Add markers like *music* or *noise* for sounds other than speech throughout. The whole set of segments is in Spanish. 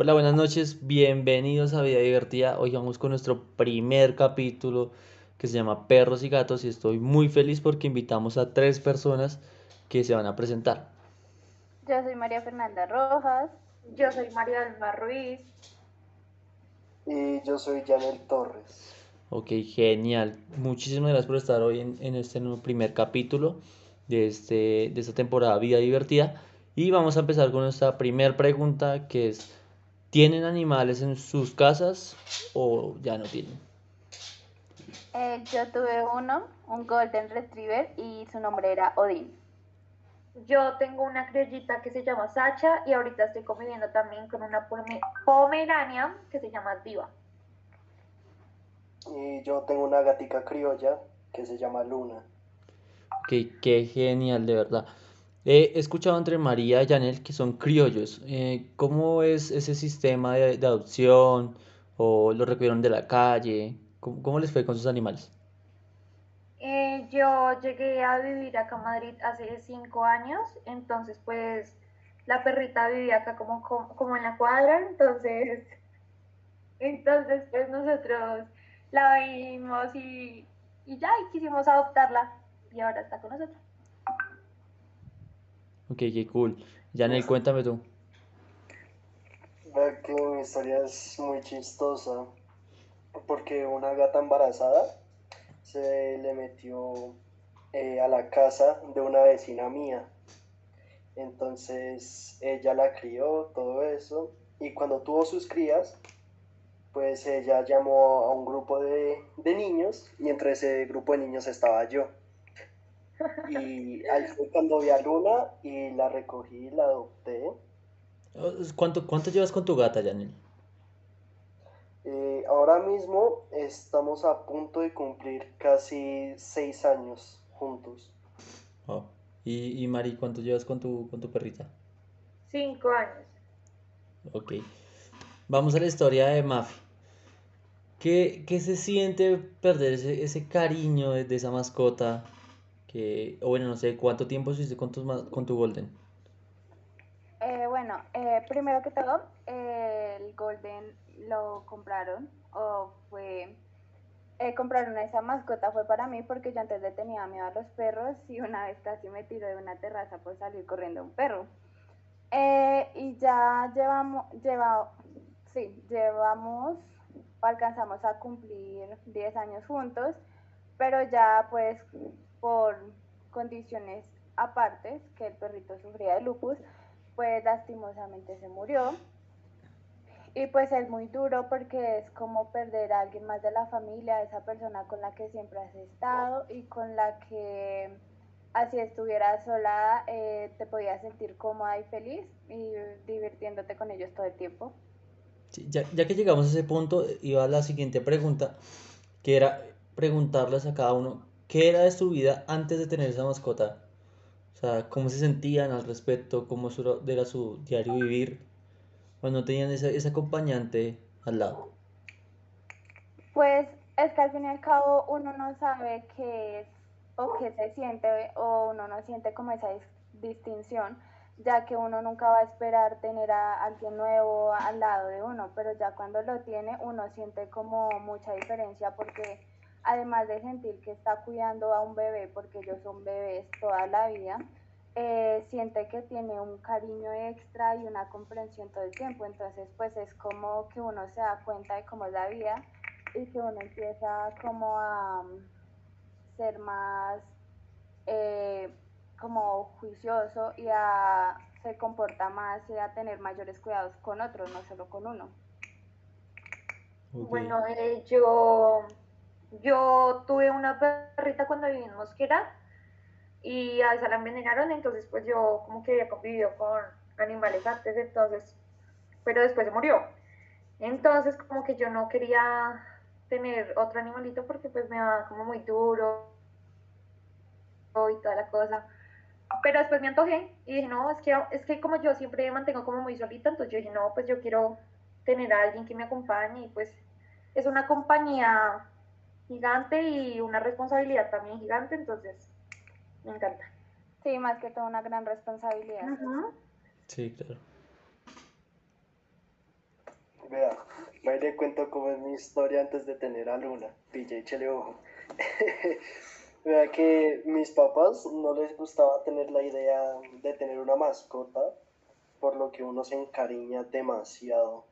Hola, buenas noches, bienvenidos a Vida Divertida. Hoy vamos con nuestro primer capítulo que se llama Perros y Gatos y estoy muy feliz porque invitamos a tres personas que se van a presentar. Yo soy María Fernanda Rojas. Yo soy María Alma Ruiz. Y yo soy Janel Torres. Ok, genial. Muchísimas gracias por estar hoy en, este primer capítulo de, este, de esta temporada Vida Divertida. Y vamos a empezar con nuestra primera pregunta que es, ¿tienen animales en sus casas o ya no tienen? Eh, yo tuve uno, un Golden Retriever y su nombre era Odin. Yo tengo una criollita que se llama Sacha y ahorita estoy conviviendo también con una pomerania que se llama Diva. Y yo tengo una gatica criolla que se llama Luna. Qué, qué genial, de verdad. He escuchado entre María y Janel que son criollos. Eh, ¿Cómo es ese sistema de, adopción? ¿O lo recogieron de la calle? ¿Cómo, les fue con sus animales? Eh, yo llegué a vivir acá a Madrid hace cinco años, entonces pues la perrita vivía acá como, como, en la cuadra, entonces, *laughs* entonces pues nosotros la vimos y, y ya, y quisimos adoptarla y ahora está con nosotros. Ok, qué cool. Janel, cuéntame tú. que mi historia es muy chistosa porque una gata embarazada se le metió eh, a la casa de una vecina mía. Entonces ella la crió, todo eso, y cuando tuvo sus crías, pues ella llamó a un grupo de, niños y entre ese grupo de niños estaba yo. Y ahí fue cuando vi a Luna y la recogí y la adopté. ¿Cuánto, cuánto llevas con tu gata, Janel? Eh, ahora mismo estamos a punto de cumplir casi seis años juntos. ¿Y, y Mari, cuánto llevas con tu, con tu perrita? Cinco años. Ok. Vamos a la historia de Mafi. ¿Qué, qué se siente perder ese, ese cariño de, esa mascota? Que, o bueno, no sé, ¿cuánto tiempo estuviste con tu, con tu Golden? Eh, bueno, eh, primero que todo, el Golden lo compraron o fue eh, compraron esa mascota fue para mí porque yo antes le tenía miedo a los perros y una vez casi me tiró de una terraza por salir corriendo un perro. Eh, y ya llevamos, lleva, sí, llevamos, alcanzamos a cumplir 10 años juntos, pero ya pues por condiciones apartes, que el perrito sufría de lupus, pues lastimosamente se murió. Y pues es muy duro porque es como perder a alguien más de la familia, esa persona con la que siempre has estado y con la que así estuvieras sola eh, te podías sentir cómoda y feliz y divirtiéndote con ellos todo el tiempo. ya, ya, que llegamos a ese punto, iba a la siguiente pregunta, que era preguntarles a cada uno, ¿qué era de su vida antes de tener esa mascota? O sea, ¿cómo se sentían al respecto? ¿Cómo era su diario vivir? cuando tenían ese, ese acompañante al lado? Pues es que al fin y al cabo uno no sabe qué es o qué se siente o uno no siente como esa distinción, ya que uno nunca va a esperar tener a alguien nuevo al lado de uno, pero ya cuando lo tiene uno siente como mucha diferencia porque además de sentir que está cuidando a un bebé, porque ellos son bebés toda la vida, eh, siente que tiene un cariño extra y una comprensión todo el tiempo. Entonces, pues es como que uno se da cuenta de cómo es la vida y que uno empieza como a um, ser más eh, como juicioso y a se comporta más y a tener mayores cuidados con otros, no solo con uno. Bueno, eh, yo, yo tuve una perrita cuando viví en Mosquera y a esa la envenenaron, entonces pues yo como que había convivido con animales antes, entonces, pero después se murió. Entonces como que yo no quería tener otro animalito porque pues me daba como muy duro y toda la cosa. Pero después me antojé y dije, no, es que, es que como yo siempre me mantengo como muy solita, entonces yo dije, no, pues yo quiero tener a alguien que me acompañe y pues es una compañía gigante y una responsabilidad también gigante, entonces me encanta. Sí, más que todo una gran responsabilidad. Sí, claro. Ahí le cuento cómo es mi historia antes de tener a Luna. Pille, échale ojo. *laughs* Vea que mis papás no les gustaba tener la idea de tener una mascota, por lo que uno se encariña demasiado.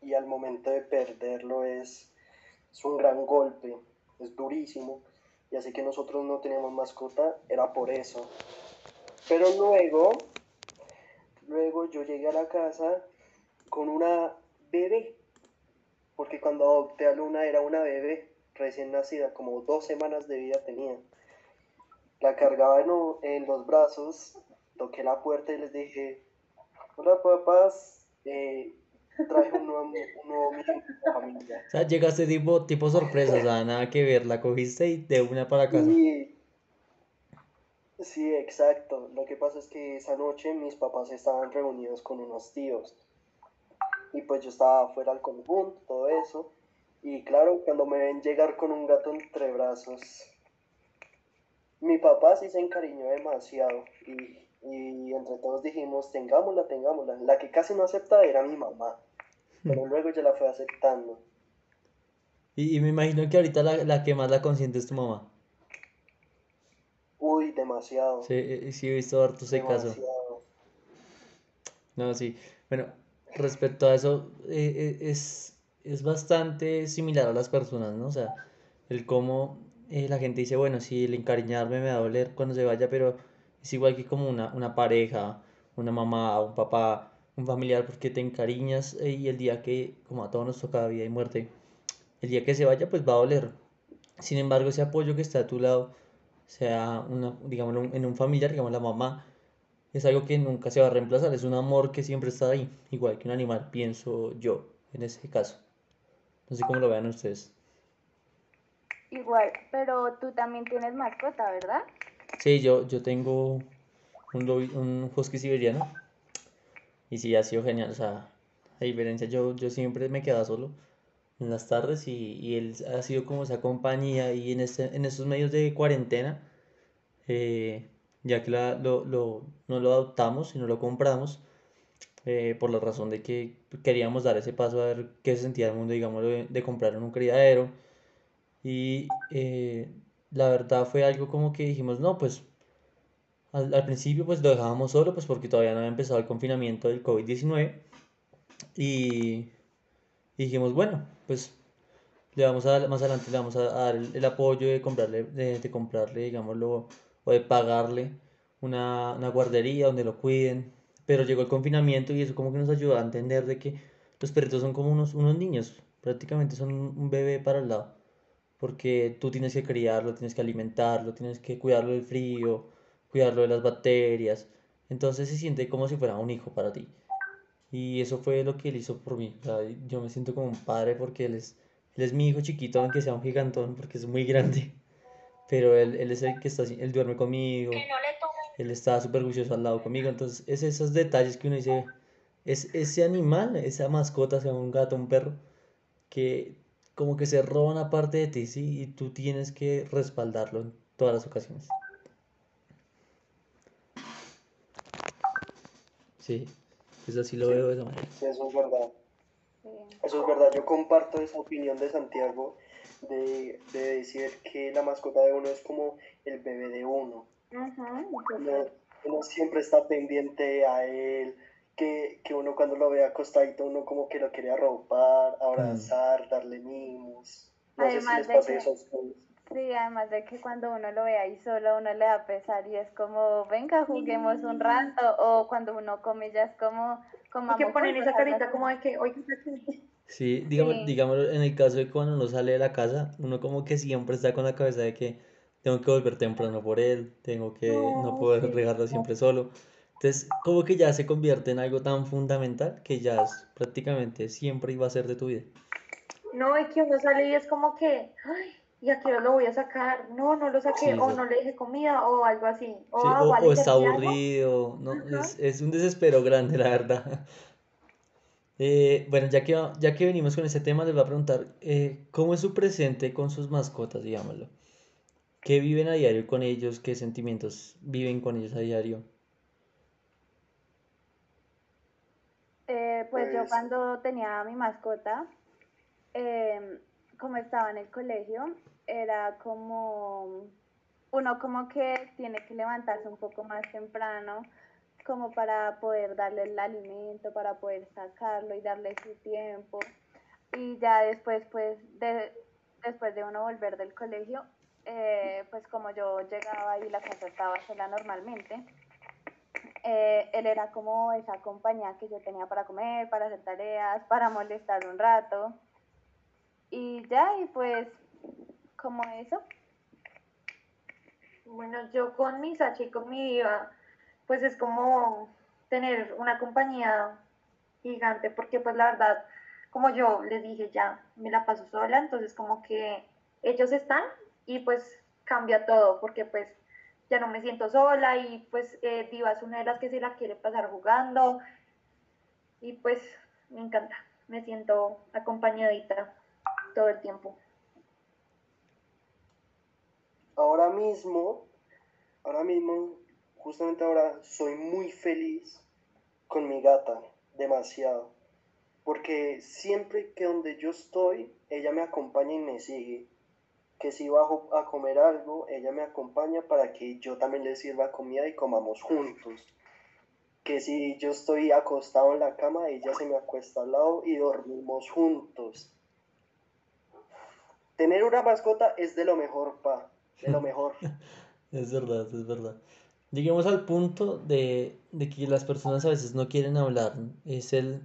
Y al momento de perderlo es, es un gran golpe, es durísimo. Y así que nosotros no teníamos mascota, era por eso. Pero luego, luego yo llegué a la casa con una bebé, porque cuando adopté a Luna era una bebé recién nacida, como dos semanas de vida tenía. La cargaba en, en los brazos, toqué la puerta y les dije, hola papás, eh, traje un nuevo, un nuevo miembro de la familia. O sea, llegaste tipo, tipo sorpresa, o sea, nada que ver, la cogiste y de una para casa. Sí, sí, exacto. Lo que pasa es que esa noche mis papás estaban reunidos con unos tíos y pues yo estaba fuera al conjunto, todo eso. Y claro, cuando me ven llegar con un gato entre brazos, mi papá sí se encariñó demasiado y, y entre todos dijimos, tengámosla, tengámosla. La que casi no aceptaba era mi mamá, pero luego ya la fue aceptando. Y, y me imagino que ahorita la, la que más la consiente es tu mamá. Uy, demasiado, Sí, eh, sí he visto harto ese caso. demasiado. No, sí. Bueno, respecto a eso, eh, eh, es, es bastante similar a las personas, ¿no? O sea, el cómo eh, la gente dice, bueno, sí, el encariñarme me va a doler cuando se vaya, pero es igual que como una, una pareja, una mamá, un papá, un familiar, porque te encariñas eh, y el día que, como a todos nos toca vida y muerte, el día que se vaya, pues va a doler. Sin embargo, ese apoyo que está a tu lado, sea una, digamos, en un familiar, digamos la mamá, es algo que nunca se va a reemplazar, es un amor que siempre está ahí, igual que un animal, pienso yo, en ese caso. No sé cómo lo vean ustedes. Igual, pero tú también tienes mascota, ¿verdad? Sí, yo, yo tengo un, un husky siberiano y sí, ha sido genial, o sea, a diferencia, yo, yo siempre me quedaba solo en las tardes y, y él ha sido como esa compañía y en, este, en estos medios de cuarentena, eh, ya que la- lo, lo- no lo adoptamos y no lo compramos, eh, por la razón de que queríamos dar ese paso a ver qué se sentía el mundo, digamos, de, de comprar en un criadero. Y eh, la verdad fue algo como que dijimos, no, pues al, al principio pues lo dejábamos solo, pues porque todavía no había empezado el confinamiento del COVID-19. Y, y dijimos, bueno, pues le vamos a, más adelante le vamos a, dar el, el apoyo de comprarle, de, de comprarle, digámoslo, o de pagarle una, una guardería donde lo cuiden. Pero llegó el confinamiento y eso como que nos ayudó a entender de que los perritos son como unos, unos niños, prácticamente son un bebé para el lado. Porque tú tienes que criarlo, tienes que alimentarlo, tienes que cuidarlo del frío, cuidarlo de las bacterias. Entonces se siente como si fuera un hijo para ti. Y eso fue lo que él hizo por mí. O sea, yo me siento como un padre porque él es, él es mi hijo chiquito, aunque sea un gigantón, porque es muy grande. *laughs* Pero él, él es el que está, él duerme conmigo, él está súper juicioso al lado conmigo. Entonces, es esos detalles que uno dice, es ese animal, esa mascota, sea un gato, un perro, que como que se roba una parte de ti, ¿sí? Y tú tienes que respaldarlo en todas las ocasiones. Sí, pues así lo Sí. veo de esa manera. Sí, eso es verdad. Eso es verdad, yo comparto esa opinión de Santiago de, de decir que la mascota de uno es como el bebé de uno. Ujú, Uno, uno siempre está pendiente a él, que, que uno cuando lo ve acostadito, uno como que lo quiere arropar, abrazar, darle mimos. No sé si Además les de que-. Sí, además de que cuando uno lo ve ahí solo, uno le da pesar y es como, venga, juguemos un rato. O cuando uno come ya es como, Y comamos que ponen esa carita como de que, oye, ¿qué aquí? Sí, digamos, Sí. digámoslo, en el caso de cuando uno sale de la casa, uno como que siempre está con la cabeza de que tengo que volver temprano por él, tengo que no No, poder sí. dejarlo siempre solo. Entonces, como que ya se convierte en algo tan fundamental que ya es prácticamente siempre iba a ser de tu vida. No, y que uno sale y es como que, ay, ¿y a qué hora lo voy a sacar? No, no lo saqué, Sí, o sí. no le dejé comida, o algo así. O, Sí, ah, o, vale, o está aburrido, ¿no? Es, es un desespero grande, la verdad. *laughs* Eh, bueno, ya que, ya que venimos con ese tema, les voy a preguntar, eh, ¿cómo es su presente con sus mascotas, digámoslo? ¿Qué viven a diario con ellos? ¿Qué sentimientos viven con ellos a diario? Eh, pues yo Pues- cuando tenía a mi mascota, em, como estaba en el colegio, era como, uno como que tiene que levantarse un poco más temprano, como para poder darle el alimento, para poder sacarlo y darle su tiempo. Y ya después, pues, de, después de uno volver del colegio, eh, pues como yo llegaba y la casa estaba sola normalmente, eh, él era como esa compañía que yo tenía para comer, para hacer tareas, para molestar un rato. Y ya, y pues, como eso. Bueno, yo con mi Sachi y con mi Diva, pues es como tener una compañía gigante, porque pues la verdad, como yo les dije ya, me la paso sola, entonces como que ellos están y pues cambia todo, porque pues ya no me siento sola y pues eh, Diva es una de las que se la quiere pasar jugando. Y pues me encanta, me siento acompañadita todo el tiempo. Ahora mismo, ahora mismo, justamente ahora soy muy feliz con mi gata, demasiado, porque siempre que donde yo estoy, ella me acompaña y me sigue que si bajo a comer algo, ella me acompaña para que yo también le sirva comida y comamos juntos. Que si yo estoy acostado en la cama, ella se me acuesta al lado y dormimos juntos. Tener una mascota es de lo mejor, pa, de lo mejor. *laughs* es verdad, es verdad. Lleguemos al punto de, que las personas a veces no quieren hablar. Es el,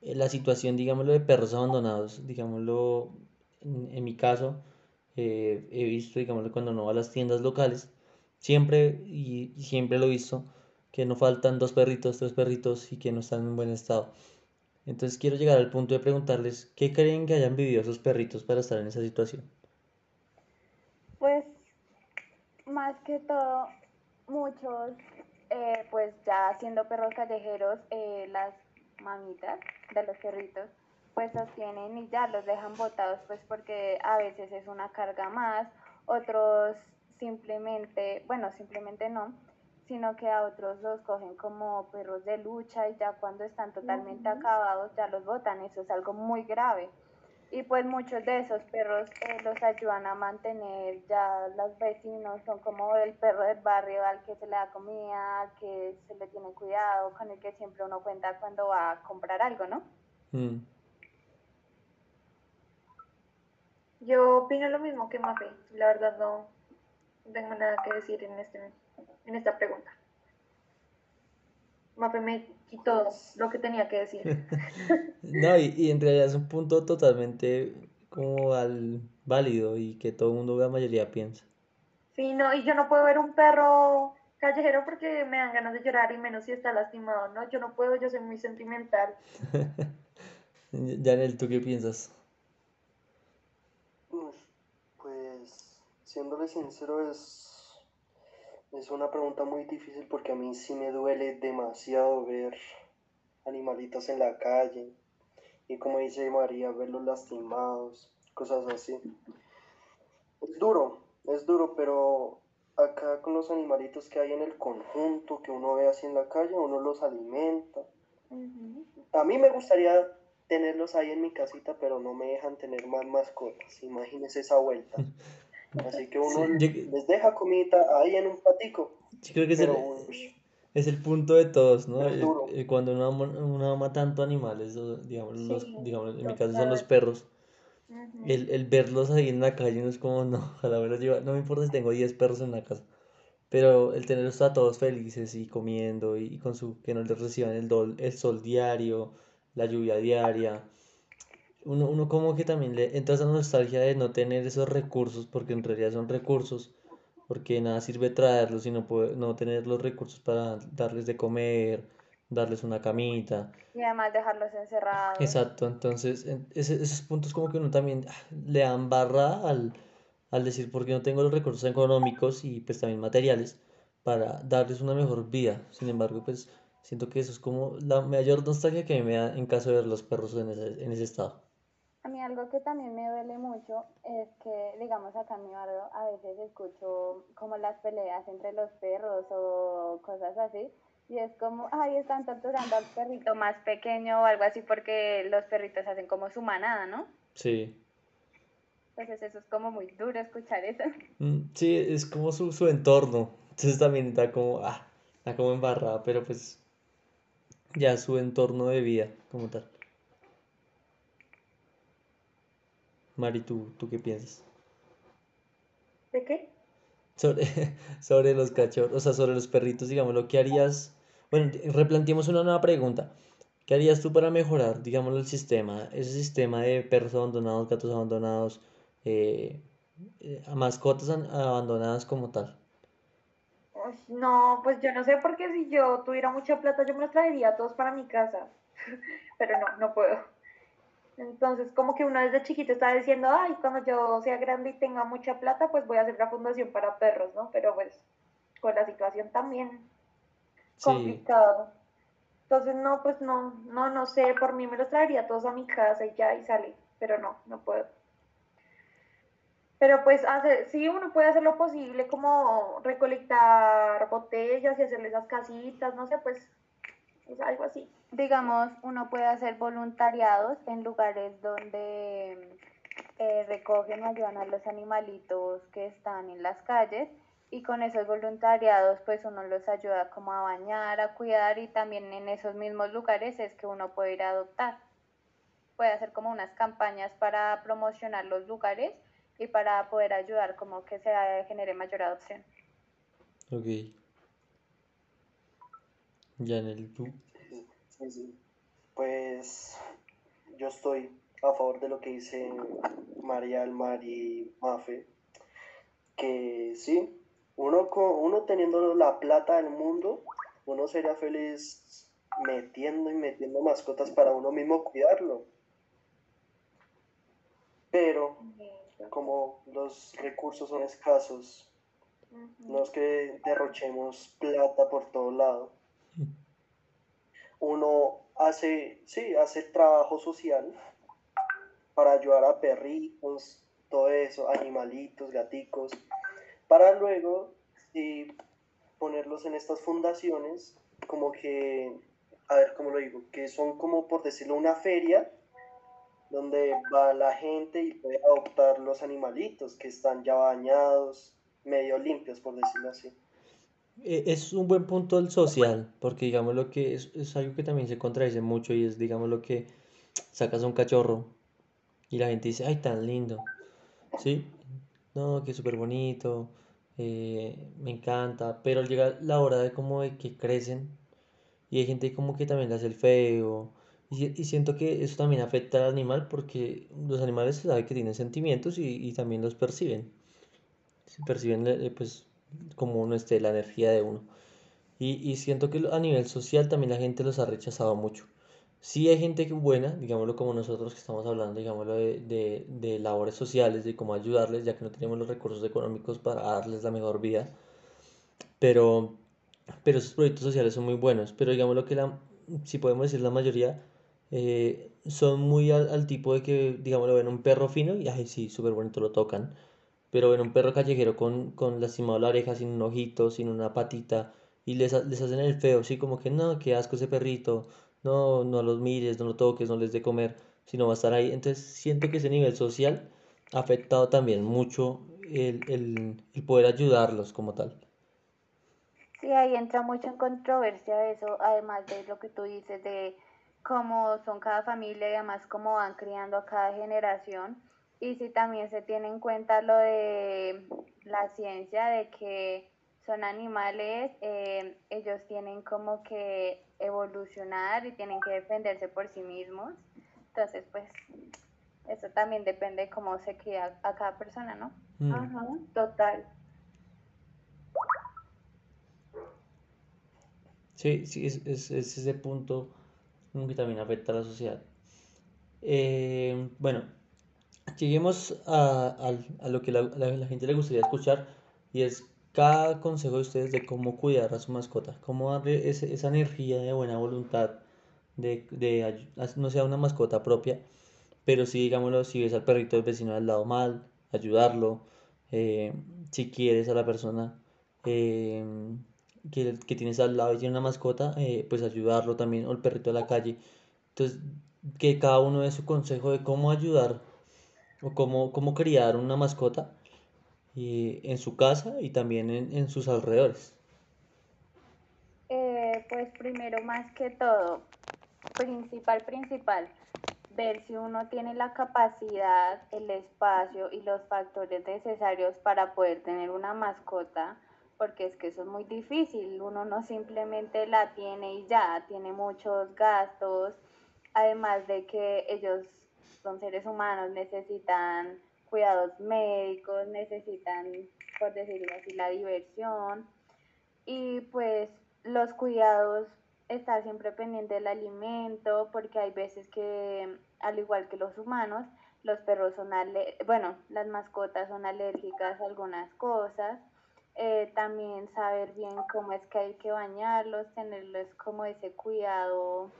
la situación, digámoslo, de perros abandonados. Digámoslo, en mi caso, eh, he visto, digamos, cuando no va a las tiendas locales, siempre y, siempre lo he visto, que no faltan dos perritos, tres perritos y que no están en buen estado. Entonces quiero llegar al punto de preguntarles qué creen que hayan vivido esos perritos para estar en esa situación. Pues más que todo, muchos, eh, pues ya siendo perros callejeros, eh, las mamitas de los perritos pues sostienen y ya los dejan botados pues porque a veces es una carga más, otros simplemente, bueno, simplemente no, sino que a otros los cogen como perros de lucha y ya cuando están totalmente acabados ya los botan, eso es algo muy grave. Y pues muchos de esos perros eh, los ayudan a mantener, ya los vecinos son como el perro del barrio al que se le da comida, al que se le tiene cuidado, con el que siempre uno cuenta cuando va a comprar algo, ¿no? Mm. Yo opino lo mismo que Mafe. La verdad no tengo nada que decir en, este, en esta pregunta. Mafe me quitó lo que tenía que decir. *laughs* no, y, en realidad es un punto totalmente como al válido y que todo el mundo, la mayoría piensa. Sí, no, y yo no puedo ver un perro callejero porque me dan ganas de llorar y menos si está lastimado, ¿no? Yo no puedo, yo soy muy sentimental. *laughs* Janel, ¿tú qué piensas? Siéndole sincero, es, es una pregunta muy difícil porque a mí sí me duele demasiado ver animalitos en la calle y como dice María, verlos lastimados, cosas así. Es duro, es duro, pero acá con los animalitos que hay en el conjunto, que uno ve así en la calle, uno los alimenta. A mí me gustaría tenerlos ahí en mi casita, pero no me dejan tener más mascotas. Imagínese esa vuelta. *laughs* Así que uno les deja comida ahí en un patico. Sí, creo que es, el, es, el, punto de todos, ¿no? cuando uno ama, uno ama, tanto animales, digamos, los, digamos en mi caso son los perros, el, el, verlos ahí en la calle no es como, no, ojalá verlos llevar, no me importa si tengo 10 perros en la casa, pero el tenerlos a todos felices y comiendo y, con su, que no les reciban el, el sol diario, la lluvia diaria, uno, uno como que también le entra esa nostalgia de no tener esos recursos, porque en realidad son recursos, porque nada sirve traerlos y no, no tener los recursos para darles de comer, darles una camita. Y además dejarlos encerrados. Exacto, entonces esos puntos como que uno también ah, le dan barra al, al decir porque no tengo los recursos económicos y pues también materiales para darles una mejor vida. Sin embargo, pues siento que eso es como la mayor nostalgia que me da en caso de ver los perros en ese, en ese estado. A mí algo que también me duele mucho es que, digamos, acá en mi barrio a veces escucho como las peleas entre los perros o cosas así. Y es como, ay, están torturando al perrito más pequeño o algo así porque los perritos hacen como su manada, ¿no? Sí. Entonces eso es como muy duro escuchar eso. Mm, Sí, es como su, su entorno. Entonces también está como, ah, está como embarrada, pero pues ya su entorno de vida como tal. Mari, ¿tú, tú qué piensas? ¿De qué? Sobre, *laughs* sobre los cachorros, o sea, sobre los perritos, digamos, lo que harías. Bueno, replanteemos una nueva pregunta. ¿Qué harías tú para mejorar, digamos, el sistema, ese sistema de perros abandonados, gatos abandonados, eh, eh, mascotas an- abandonadas como tal? No, pues yo no sé porque si yo tuviera mucha plata yo me los traería todos para mi casa, *laughs* pero no, no puedo. Entonces, como que uno desde chiquito está diciendo, ay, cuando yo sea grande y tenga mucha plata, pues voy a hacer una fundación para perros, ¿no? Pero pues con la situación también Sí, complicado. Entonces, no, pues no, no, no sé, por mí me los traería todos a mi casa y ya, y sale, pero no, no puedo. Pero pues hacer, sí, uno puede hacer lo posible, como recolectar botellas y hacerle esas casitas, no sé, pues es algo así. Digamos, uno puede hacer voluntariados en lugares donde eh, recogen o ayudan a los animalitos que están en las calles y con esos voluntariados pues uno los ayuda como a bañar, a cuidar y también en esos mismos lugares es que uno puede ir a adoptar. Puede hacer como unas campañas para promocionar los lugares y para poder ayudar como que se genere mayor adopción. ok. Janel, ¿tú? Sí, sí. Pues yo estoy a favor de lo que dice María Almar y Mafe, que sí, uno, co- uno teniendo la plata del mundo, uno sería feliz metiendo y metiendo mascotas para uno mismo cuidarlo, pero como los recursos son escasos, no es que derrochemos plata por todo lado. Uno hace, sí, hace trabajo social para ayudar a perritos, todo eso, animalitos, gaticos, para luego ponerlos en estas fundaciones, como que, a ver, ¿cómo lo digo? Que son como, por decirlo, una feria donde va la gente y puede adoptar los animalitos que están ya bañados, medio limpios, por decirlo así. E- Es un buen punto el social, porque digamos lo que es, es algo que también se contradice mucho y es digamos lo que sacas a un cachorro y la gente dice, ay, tan lindo, ¿sí? No, que súper bonito, eh, me encanta, pero llega la hora de como de que crecen y hay gente como que también le hace el feo y, si- y siento que eso también afecta al animal porque los animales se sabe que tienen sentimientos y, y también los perciben, perciben eh, pues como uno esté, la energía de uno. Y, y siento que a nivel social también la gente los ha rechazado mucho. Sí hay gente buena, digámoslo como nosotros que estamos hablando, digámoslo de, de, de labores sociales, de cómo ayudarles, ya que no tenemos los recursos económicos para darles la mejor vida, pero, pero esos proyectos sociales son muy buenos, pero digámoslo que la, si podemos decir la mayoría, eh, son muy al, al tipo de que, digámoslo, ven un perro fino y, ay, sí, súper bonito, lo tocan, pero ven un perro callejero con, con lastimado la oreja, sin un ojito, sin una patita, y les, les hacen el feo, sí, como que no, qué asco ese perrito, no, no los mires, no lo toques, no les dé comer, sino va a estar ahí. Entonces siento que ese nivel social ha afectado también mucho el, el, el poder ayudarlos como tal. Sí, ahí entra mucho en controversia eso, además de lo que tú dices de cómo son cada familia y además cómo van criando a cada generación. Y si también se tiene en cuenta lo de la ciencia de que son animales, eh, ellos tienen como que evolucionar y tienen que defenderse por sí mismos. Entonces, pues, eso también depende de cómo se cría a cada persona, ¿no? Mm, Ajá, total. Sí, sí, es, es, es ese punto que también afecta a la sociedad. Eh, bueno, lleguemos a, al- a lo que la, la- la gente le gustaría escuchar y es cada consejo de ustedes de cómo cuidar a su mascota, cómo darle ese- esa energía de buena voluntad, de, de no sea una mascota propia, pero sí, digámoslo, si ves al perrito del vecino al lado mal, ayudarlo, eh, si quieres a la persona, eh, que, que tienes al lado y tiene una mascota, eh, pues ayudarlo también, o el perrito de la calle. Entonces, que cada uno dé su consejo de cómo ayudar o cómo, cómo criar una mascota eh, en su casa y también en, en sus alrededores. Eh, pues primero, más que todo, principal, principal, ver si uno tiene la capacidad, el espacio y los factores necesarios para poder tener una mascota, porque es que eso es muy difícil, uno no simplemente la tiene y ya, tiene muchos gastos, además de que ellos son seres humanos, necesitan cuidados médicos, necesitan, por decirlo así, la diversión y pues los cuidados, estar siempre pendiente del alimento, porque hay veces que, al igual que los humanos, los perros son, bueno, las mascotas son alérgicas a algunas cosas. Eh, también saber bien cómo es que hay que bañarlos, tenerles como ese cuidado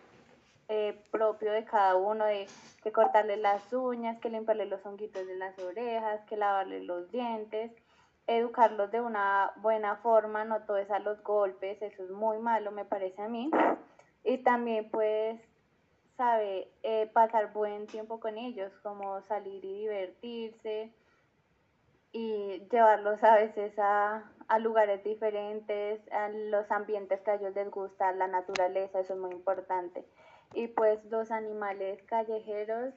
eh, propio de cada uno, de que cortarle las uñas, que limpiarle los honguitos de las orejas, que lavarle los dientes educarlos de una buena forma, no todo es a los golpes, eso es muy malo, me parece a mí. Y también pues sabe eh, pasar buen tiempo con ellos, como salir y divertirse y llevarlos a veces a, a lugares diferentes, a los ambientes que a ellos les gusta, la naturaleza, eso es muy importante. Y pues los animales callejeros,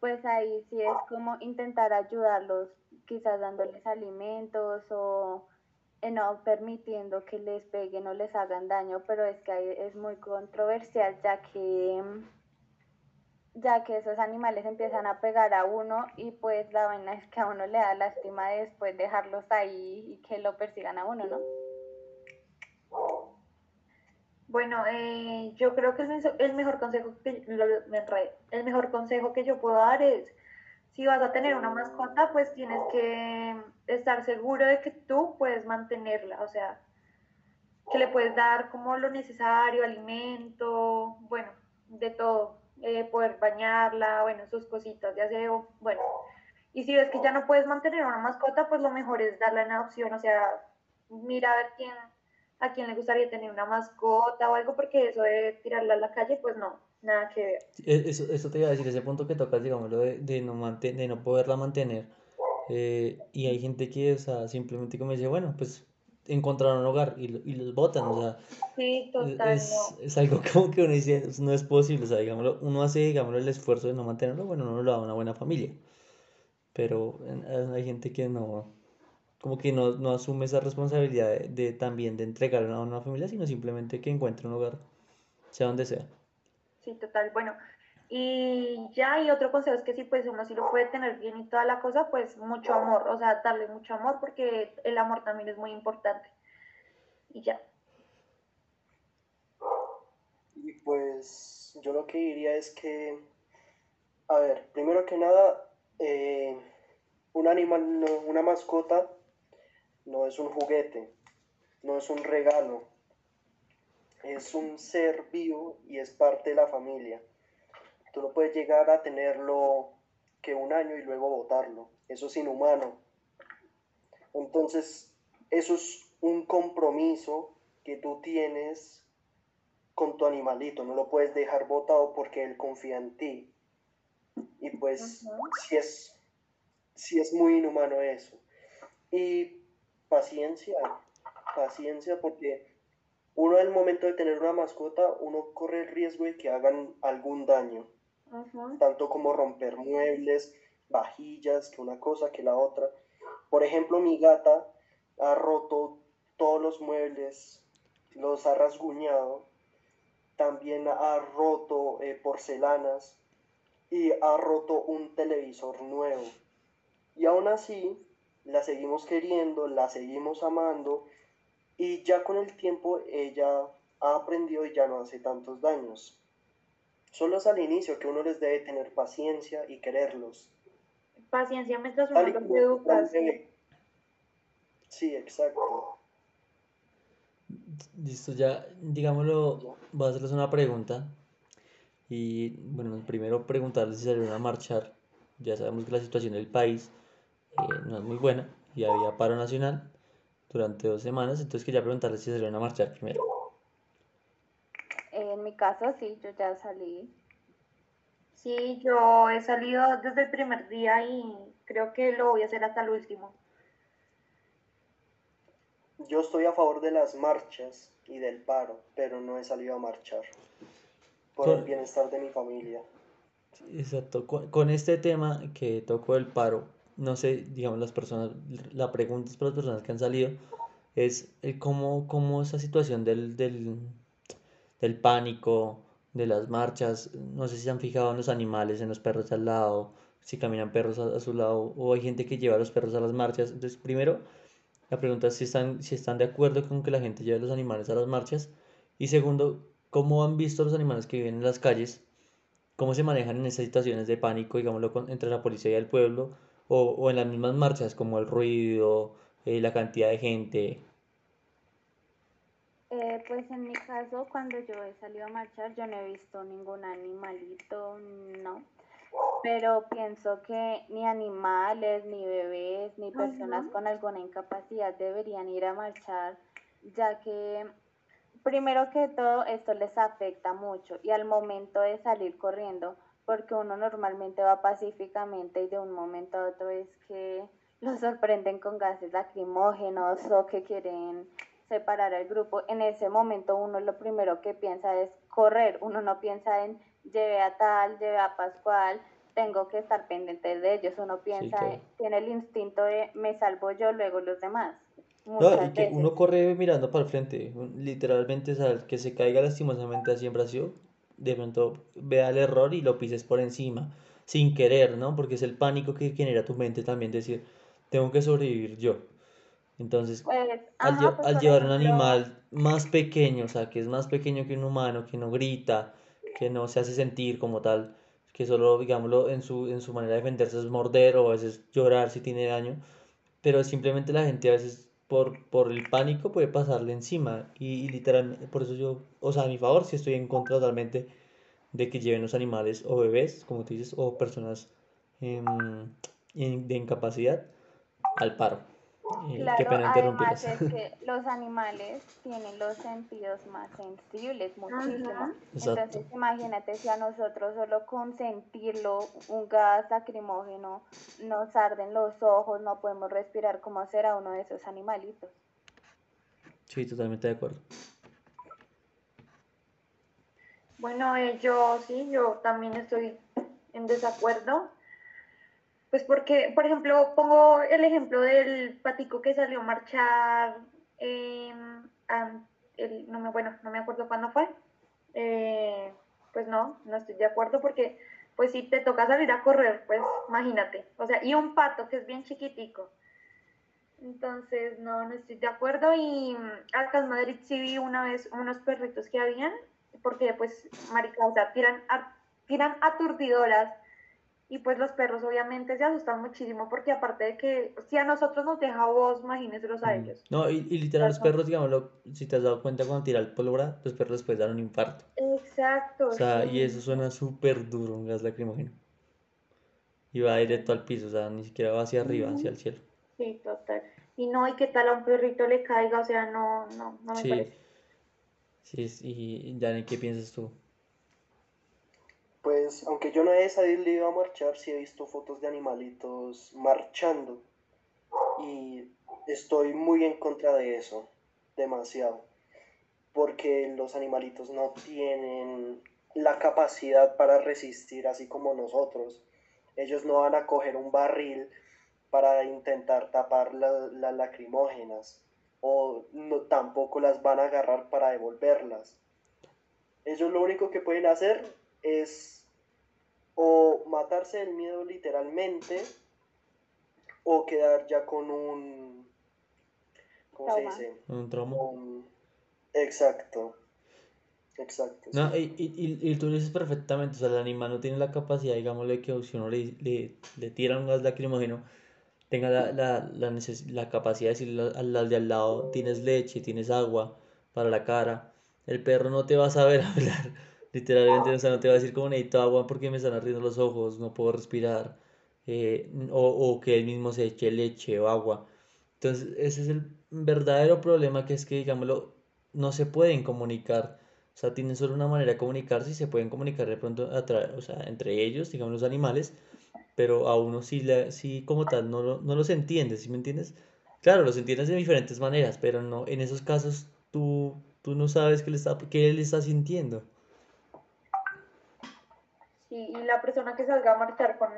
pues ahí sí es como intentar ayudarlos quizás dándoles alimentos o eh, no permitiendo que les peguen o les hagan daño, pero es que es muy controversial ya que ya que esos animales empiezan a pegar a uno y pues la vaina es que a uno le da lástima después dejarlos ahí y que lo persigan a uno, ¿no? Bueno, eh, yo creo que el, mejor consejo que el mejor consejo que yo puedo dar es si vas a tener una mascota, pues tienes que estar seguro de que tú puedes mantenerla, o sea, que le puedes dar como lo necesario, alimento, bueno, de todo, eh, poder bañarla, bueno, sus cositas de aseo, bueno. Y si ves que ya no puedes mantener una mascota, pues lo mejor es darla en adopción, o sea, mira a ver quién, a quién le gustaría tener una mascota o algo, porque eso de tirarla a la calle, pues no, nada que ver. E, eso, eso te iba a decir, ese punto que tocas, digamos, de, de, no, de no poderla mantener. Eh, y hay gente que, o sea, simplemente como dice, bueno, pues encontraron un hogar y, y los botan, o sea, sí, total, es, es, algo *laughs* como que uno dice, no es posible, o sea, digámoslo, uno hace, digámoslo, el esfuerzo de no mantenerlo, bueno, uno lo da a una buena familia, pero hay gente que no, como que no, no asume esa responsabilidad de, de, también de entregar a una familia, sino simplemente que encuentre un hogar, sea donde sea. Sí, total. Bueno, y ya hay otro consejo es que si pues uno sí lo puede tener bien y toda la cosa, pues mucho amor, o sea, darle mucho amor porque el amor también es muy importante. Y ya. Y pues yo lo que diría es que, a ver, primero que nada, eh, un animal, una mascota no es un juguete, no es un regalo, es un ser vivo y es parte de la familia. Tú no puedes llegar a tenerlo que un año y luego botarlo. Eso es inhumano. Entonces, eso es un compromiso que tú tienes con tu animalito. No lo puedes dejar botado porque él confía en ti. Y pues, si es, si es muy inhumano eso. Y paciencia, paciencia porque uno al momento de tener una mascota, uno corre el riesgo de que hagan algún daño, tanto como romper muebles, vajillas, que una cosa que la otra. Por ejemplo, mi gata ha roto todos los muebles, los ha rasguñado, también ha roto eh, porcelanas y ha roto un televisor nuevo. Y aún así, la seguimos queriendo, la seguimos amando y ya con el tiempo ella ha aprendido y ya no hace tantos daños. Solo es al inicio que uno les debe tener paciencia y quererlos. Paciencia mientras uno los educa. Sí, exacto. Listo, ya, digámoslo, voy a hacerles una pregunta. Y bueno, primero preguntarles si salieron a marchar. Ya sabemos que la situación del país eh, no es muy buena y había paro nacional. durante dos semanas, entonces quería preguntarle si salieron a marchar primero. En mi caso, sí, yo ya salí. Sí, yo he salido desde el primer día y creo que lo voy a hacer hasta el último. Yo estoy a favor de las marchas y del paro, pero no he salido a marchar por el bienestar de mi familia. Exacto, con, con este tema que tocó el paro, no sé, digamos, las personas, la pregunta es para las personas que han salido, es el cómo, cómo esa situación del, del, del pánico, de las marchas, no sé si se han fijado en los animales, en los perros al lado, si caminan perros a, a su lado, o hay gente que lleva a los perros a las marchas. Entonces, primero, la pregunta es si están, si están de acuerdo con que la gente lleve los animales a las marchas, y segundo, cómo han visto a los animales que viven en las calles cómo se manejan en esas situaciones de pánico, digámoslo, con- entre la policía y el pueblo, o, o en las mismas marchas, como el ruido, eh, la cantidad de gente. Eh, pues en mi caso, cuando yo he salido a marchar, yo no he visto ningún animalito, no. Pero pienso que ni animales, ni bebés, ni personas con alguna incapacidad deberían ir a marchar, ya que primero que todo esto les afecta mucho y al momento de salir corriendo, porque uno normalmente va pacíficamente y de un momento a otro es que *laughs* los sorprenden con gases lacrimógenos o que quieren separar al grupo. En ese momento uno lo primero que piensa es correr, uno no piensa en lleve a tal, lleve a Pascual, tengo que estar pendiente de ellos, uno piensa, claro. tiene el instinto de me salvo yo, luego los demás. No, y que veces. uno corre mirando para el frente, literalmente, el que se caiga lastimosamente así en Brasil, de pronto vea el error y lo pises por encima, sin querer, ¿no? Porque es el pánico que genera tu mente también, decir, tengo que sobrevivir yo. Entonces, Pues, al, ajá, pues al llevar un animal más pequeño, o sea, que es más pequeño que un humano, que no grita, que no se hace sentir como tal, que solo, digámoslo, en su, en su manera de defenderse es morder o a veces llorar si tiene daño, pero simplemente la gente a veces por, por el pánico puede pasarle encima y, y literalmente, por eso yo, o sea, a mi favor, sí estoy en contra totalmente de que lleven los animales o bebés, como tú dices, o personas em, de incapacidad al paro. Eh, qué Claro, pena además es que los animales tienen los sentidos más sensibles, muchísimo. Ajá. Exacto. Entonces, imagínate si a nosotros solo con sentirlo, un gas lacrimógeno, nos arden los ojos, no podemos respirar, ¿cómo será uno de esos animalitos? Sí, totalmente de acuerdo. Bueno, eh, yo sí, yo también estoy en desacuerdo. Pues porque, por ejemplo, pongo el ejemplo del patico que salió a marchar, an- el- no me, bueno, no me acuerdo cuándo fue. Eh, pues no, no estoy de acuerdo porque, pues si te toca salir a correr, pues imagínate. O sea, y un pato que es bien chiquitico. Entonces, no, no estoy de acuerdo. Y mm, acá en Madrid sí vi una vez unos perritos que habían, porque pues, marica, o sea, tiran, tiran aturdidoras. Y pues los perros obviamente se asustan muchísimo porque aparte de que si a nosotros nos deja voz, imagínenselos a Mm. ellos. No, y, y literal los perros, digámoslo, si te has dado cuenta cuando tira el pólvora, los perros después dan un infarto. Exacto, O sea, y eso suena súper duro, un gas lacrimógeno. Y va directo al piso, o sea, ni siquiera va hacia arriba, hacia el cielo. Sí, total. Y no, y qué tal a un perrito le caiga, o sea, no, no, no me Sí, parece. sí, y Dani, ¿qué piensas tú? Pues, aunque yo no he salido a marchar, sí he visto fotos de animalitos marchando. Y estoy muy en contra de eso, demasiado. Porque los animalitos no tienen la capacidad para resistir así como nosotros. Ellos no van a coger un barril para intentar tapar la- las lacrimógenas. O tampoco las van a agarrar para devolverlas. Ellos lo único que pueden hacer es o matarse del miedo literalmente o quedar ya con un ¿cómo se Trauma. dice? ¿Un trauma? Un- exacto. Exacto. No, sí. y, y, y- y tú lo dices perfectamente, o sea, el animal no tiene la capacidad, digámosle, que si uno le, le, le tira un gas lacrimógeno, tenga la, la, la, neces- la capacidad de decirle al, al de al lado, tienes leche, tienes agua para la cara. El perro no te va a saber *laughs* hablar, literalmente, o sea, no te va a decir como necesito agua porque me están ardiendo los ojos, no puedo respirar, eh, o, o que él mismo se eche leche o agua. Entonces, ese es el verdadero problema que es que, digámoslo, no se pueden comunicar. O sea, tienen solo una manera de comunicarse y se pueden comunicar de pronto o sea, entre ellos, digamos los animales, pero a uno sí, le, sí como tal no, lo- no los entiendes, ¿sí me entiendes? Claro, los entiendes de diferentes maneras, pero no, en esos casos tú, tú no sabes qué le está, qué él está sintiendo. Y la persona que salga a marchar con,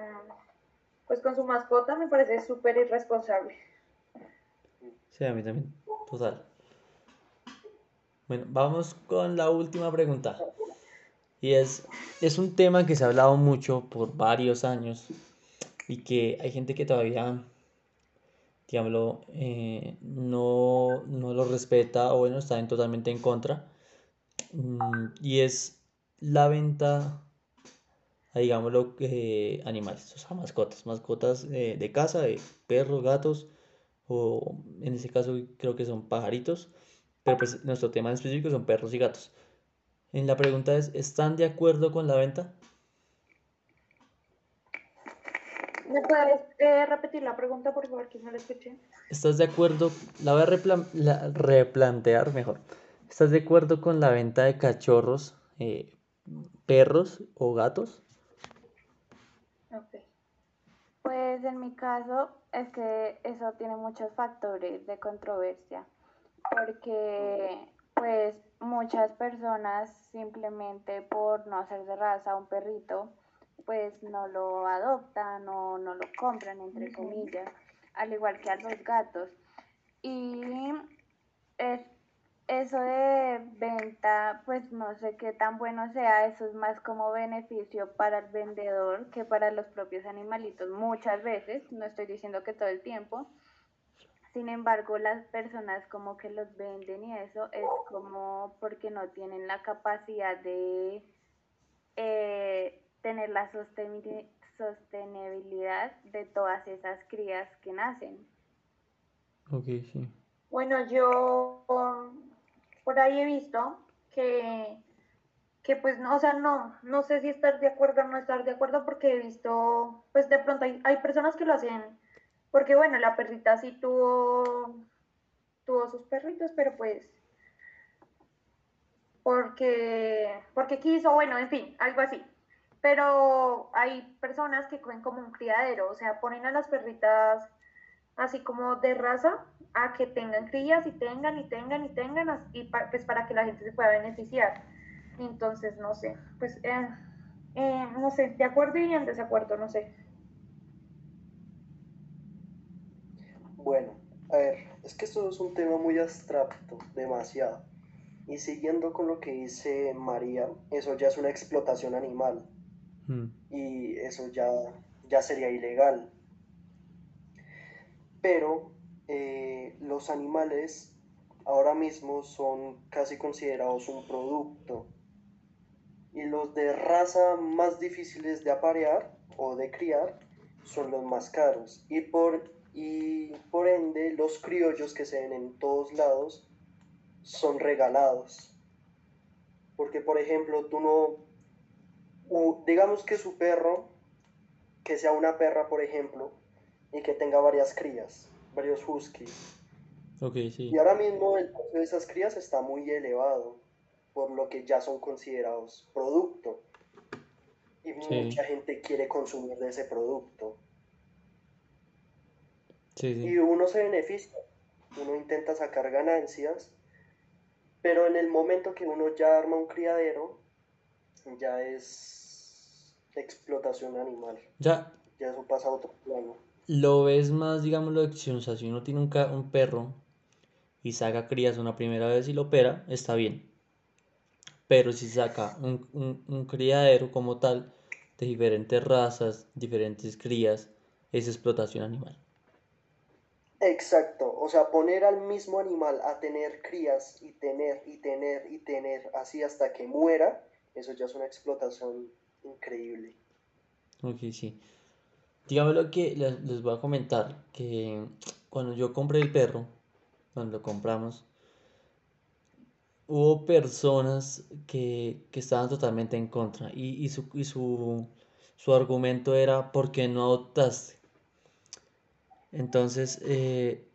pues, con su mascota me parece súper irresponsable. Sí, a mí también, total. Bueno, vamos con la última pregunta. Y es, es un tema que se ha hablado mucho por varios años y que hay gente que todavía, digámoslo, eh, no, no lo respeta o bueno, está en- totalmente en contra. Mm, y es la venta, a, digámoslo, eh, animales, o sea, mascotas, mascotas eh, de casa, de perros, gatos, o en este caso creo que son pajaritos, pero pues nuestro tema en específico son perros y gatos. En la pregunta es, ¿están de acuerdo con la venta? ¿Me puedes eh, repetir la pregunta, por favor, que no la escuché? ¿Estás de acuerdo? La voy a replan- la- replantear mejor. ¿Estás de acuerdo con la venta de cachorros, eh, perros o gatos? Ok. Pues en mi caso es que eso tiene muchos factores de controversia, porque pues muchas personas simplemente por no ser de raza un perrito, pues no lo adoptan o no lo compran, entre comillas, al igual que a los gatos. Y es, eso de venta, pues no sé qué tan bueno sea, eso es más como beneficio para el vendedor que para los propios animalitos muchas veces, no estoy diciendo que todo el tiempo. Sin embargo, las personas como que los venden y eso es como porque no tienen la capacidad de eh, tener la sosteni- sostenibilidad de todas esas crías que nacen. Ok, sí. Bueno, yo por ahí he visto que, que pues no, o sea, no, no sé si estar de acuerdo o no estar de acuerdo porque he visto, pues de pronto hay, hay personas que lo hacen, porque bueno, la perrita sí tuvo, tuvo sus perritos, pero pues porque, porque quiso, bueno, en fin, algo así. Pero hay personas que cogen como un criadero, o sea, ponen a las perritas así como de raza a que tengan crías y tengan y tengan y tengan, y pa- pues para que la gente se pueda beneficiar. Entonces, no sé, pues, eh, eh, no sé, de acuerdo y en desacuerdo, no sé. Bueno, a ver, es que esto es un tema muy abstracto, demasiado. Y siguiendo con lo que dice María, eso ya es una explotación animal Mm, y eso ya, ya sería ilegal. Pero eh, los animales ahora mismo son casi considerados un producto y los de raza más difíciles de aparear o de criar son los más caros y por, y por ende los criollos que se ven en todos lados son regalados. Porque por ejemplo tú no, digamos que su perro, que sea una perra por ejemplo, y que tenga varias crías, varios huskies. Sí. Y ahora mismo el precio de esas crías está muy elevado, por lo que ya son considerados producto. Y Sí. mucha gente quiere consumir de ese producto. Sí, Y uno se beneficia, uno intenta sacar ganancias, pero en el momento que uno ya arma un criadero, ya es explotación animal. Ya Ya eso pasa a otro plano. Lo ves más, digámoslo, de acción. O sea, si uno tiene un, ca- un perro y saca crías una primera vez y lo opera, está bien. Pero si saca un, un- un criadero como tal, de diferentes razas, diferentes crías, es explotación animal. Exacto, o sea, poner al mismo animal a tener crías y tener y tener y tener así hasta que muera, eso ya es una explotación increíble. Ok, sí. Dígame que les, les voy a comentar que cuando yo compré el perro, cuando lo compramos, hubo personas que, que estaban totalmente en contra y, y su, y su, su argumento era ¿por qué no adoptaste? Entonces, eh,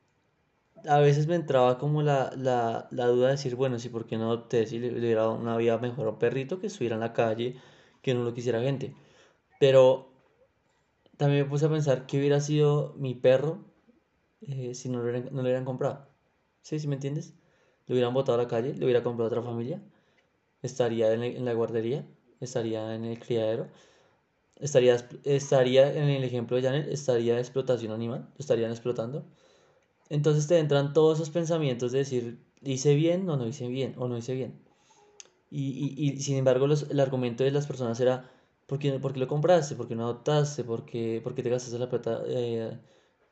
a veces me entraba como la, la, la duda de decir, bueno, sí, ¿por qué no adopté si le, hubiera una vida mejor a un perrito que estuviera en la calle, que no lo quisiera gente? Pero también me puse a pensar qué hubiera sido mi perro eh, si no lo hubieran, no lo hubieran comprado. ¿Sí? ¿Sí me entiendes? Lo hubieran botado a la calle, lo hubiera comprado a otra familia, estaría en, en la guardería, estaría en el criadero, estaría, estaría en el ejemplo de Janet, estaría de explotación animal, lo estarían explotando. Entonces te entran todos esos pensamientos de decir, ¿hice bien o no hice bien? O no hice bien. Y, y, y, sin embargo, los- el argumento de las personas era, ¿por qué, por qué lo compraste? ¿Por qué no adoptaste? ¿Por qué, por qué te gastaste la plata eh,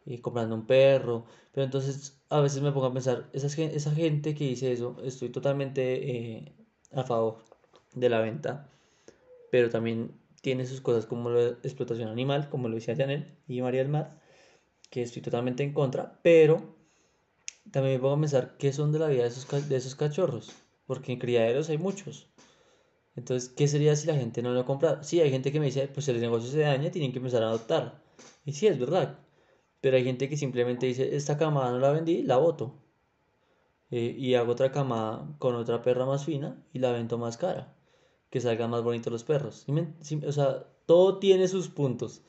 eh, comprando un perro? Pero entonces a veces me pongo a pensar, esa, esa gente que dice eso, estoy totalmente eh, a favor de la venta, pero también tiene sus cosas como la explotación animal, como lo decía Janel y María del Mar, que estoy totalmente en contra, pero también me pongo a pensar qué son de la vida de esos, de esos cachorros, porque en criaderos hay muchos. Entonces, ¿qué sería si la gente no lo compra? Sí, hay gente que me dice, pues el negocio se daña, tienen que empezar a adoptar. Y sí, es verdad. Pero hay gente que simplemente dice, esta camada no la vendí, la boto. Eh, y hago otra camada con otra perra más fina y la vendo más cara. Que salgan más bonitos los perros. ¿Sí me- sí- o sea, todo tiene sus puntos.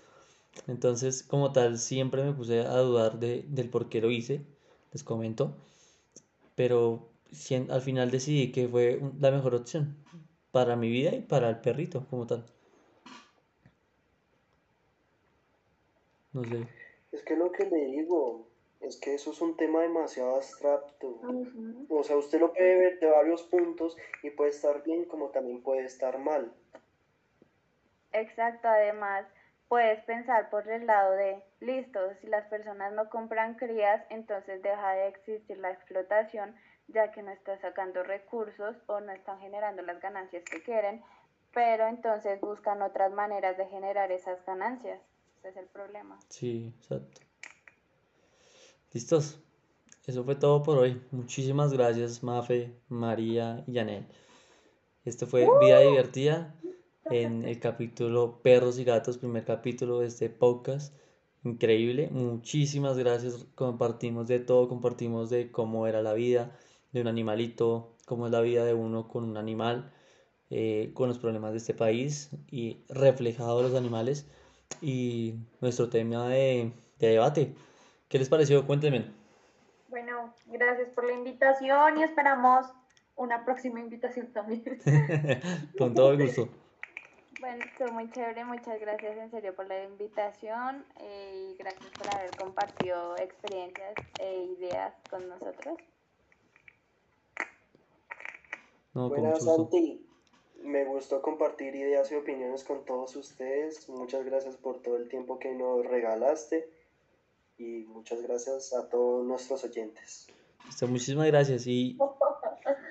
Entonces, como tal, siempre me puse a dudar de, del por qué lo hice. Les comento. Pero al final decidí que fue la mejor opción para mi vida y para el perrito como tal. No sé. Es que lo que le digo es que eso es un tema demasiado abstracto. O sea, usted lo puede ver de varios puntos y puede estar bien como también puede estar mal. Exacto, además puedes pensar por el lado de, listo, si las personas no compran crías, entonces deja de existir la explotación, ya que no está sacando recursos o no están generando las ganancias que quieren, pero entonces buscan otras maneras de generar esas ganancias. Ese es el problema. Sí, exacto. ¿Listos? Eso fue todo por hoy. Muchísimas gracias, Mafe, María y Janel. Esto fue Vida Divertida en el capítulo Perros y Gatos, primer capítulo de este podcast. Increíble. Muchísimas gracias. Compartimos de todo, compartimos de cómo era la vida de un animalito, cómo es la vida de uno con un animal, eh, con los problemas de este país y reflejado los animales y nuestro tema de, de debate. ¿Qué les pareció? Cuéntenme. Bueno, gracias por la invitación y esperamos una próxima invitación también. *laughs* Con todo el gusto. Bueno, estuvo muy chévere, muchas gracias en serio por la invitación eh, y gracias por haber compartido experiencias e ideas con nosotros. No, Buenas. Santi. Me gustó compartir ideas y opiniones con todos ustedes. Muchas gracias por todo el tiempo que nos regalaste y muchas gracias a todos nuestros oyentes. Listo, muchísimas gracias y,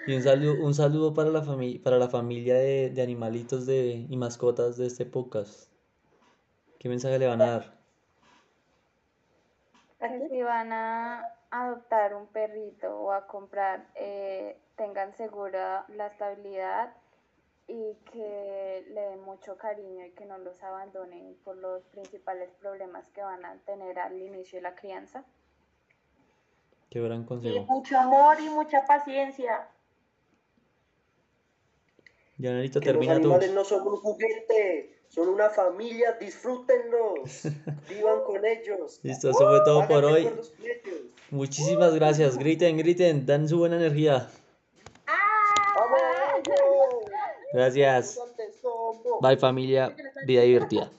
y un saludo, un saludo para la familia, para la familia de, de animalitos de, y mascotas de este podcast. ¿Qué mensaje le van a dar? Si van a adoptar un perrito o a comprar, eh, tengan segura la estabilidad y que le den mucho cariño y que no los abandonen por los principales problemas que van a tener al inicio de la crianza. Qué gran Y consejo. mucho amor y mucha paciencia. Que los termina tú. animales no son un juguete, son una familia, disfrútenlos, *laughs* vivan con ellos. Listo, eso fue todo por hoy. Muchísimas gracias. Griten, griten, dan su buena energía. ¡Vamos! Gracias. Bye familia, vida divertida.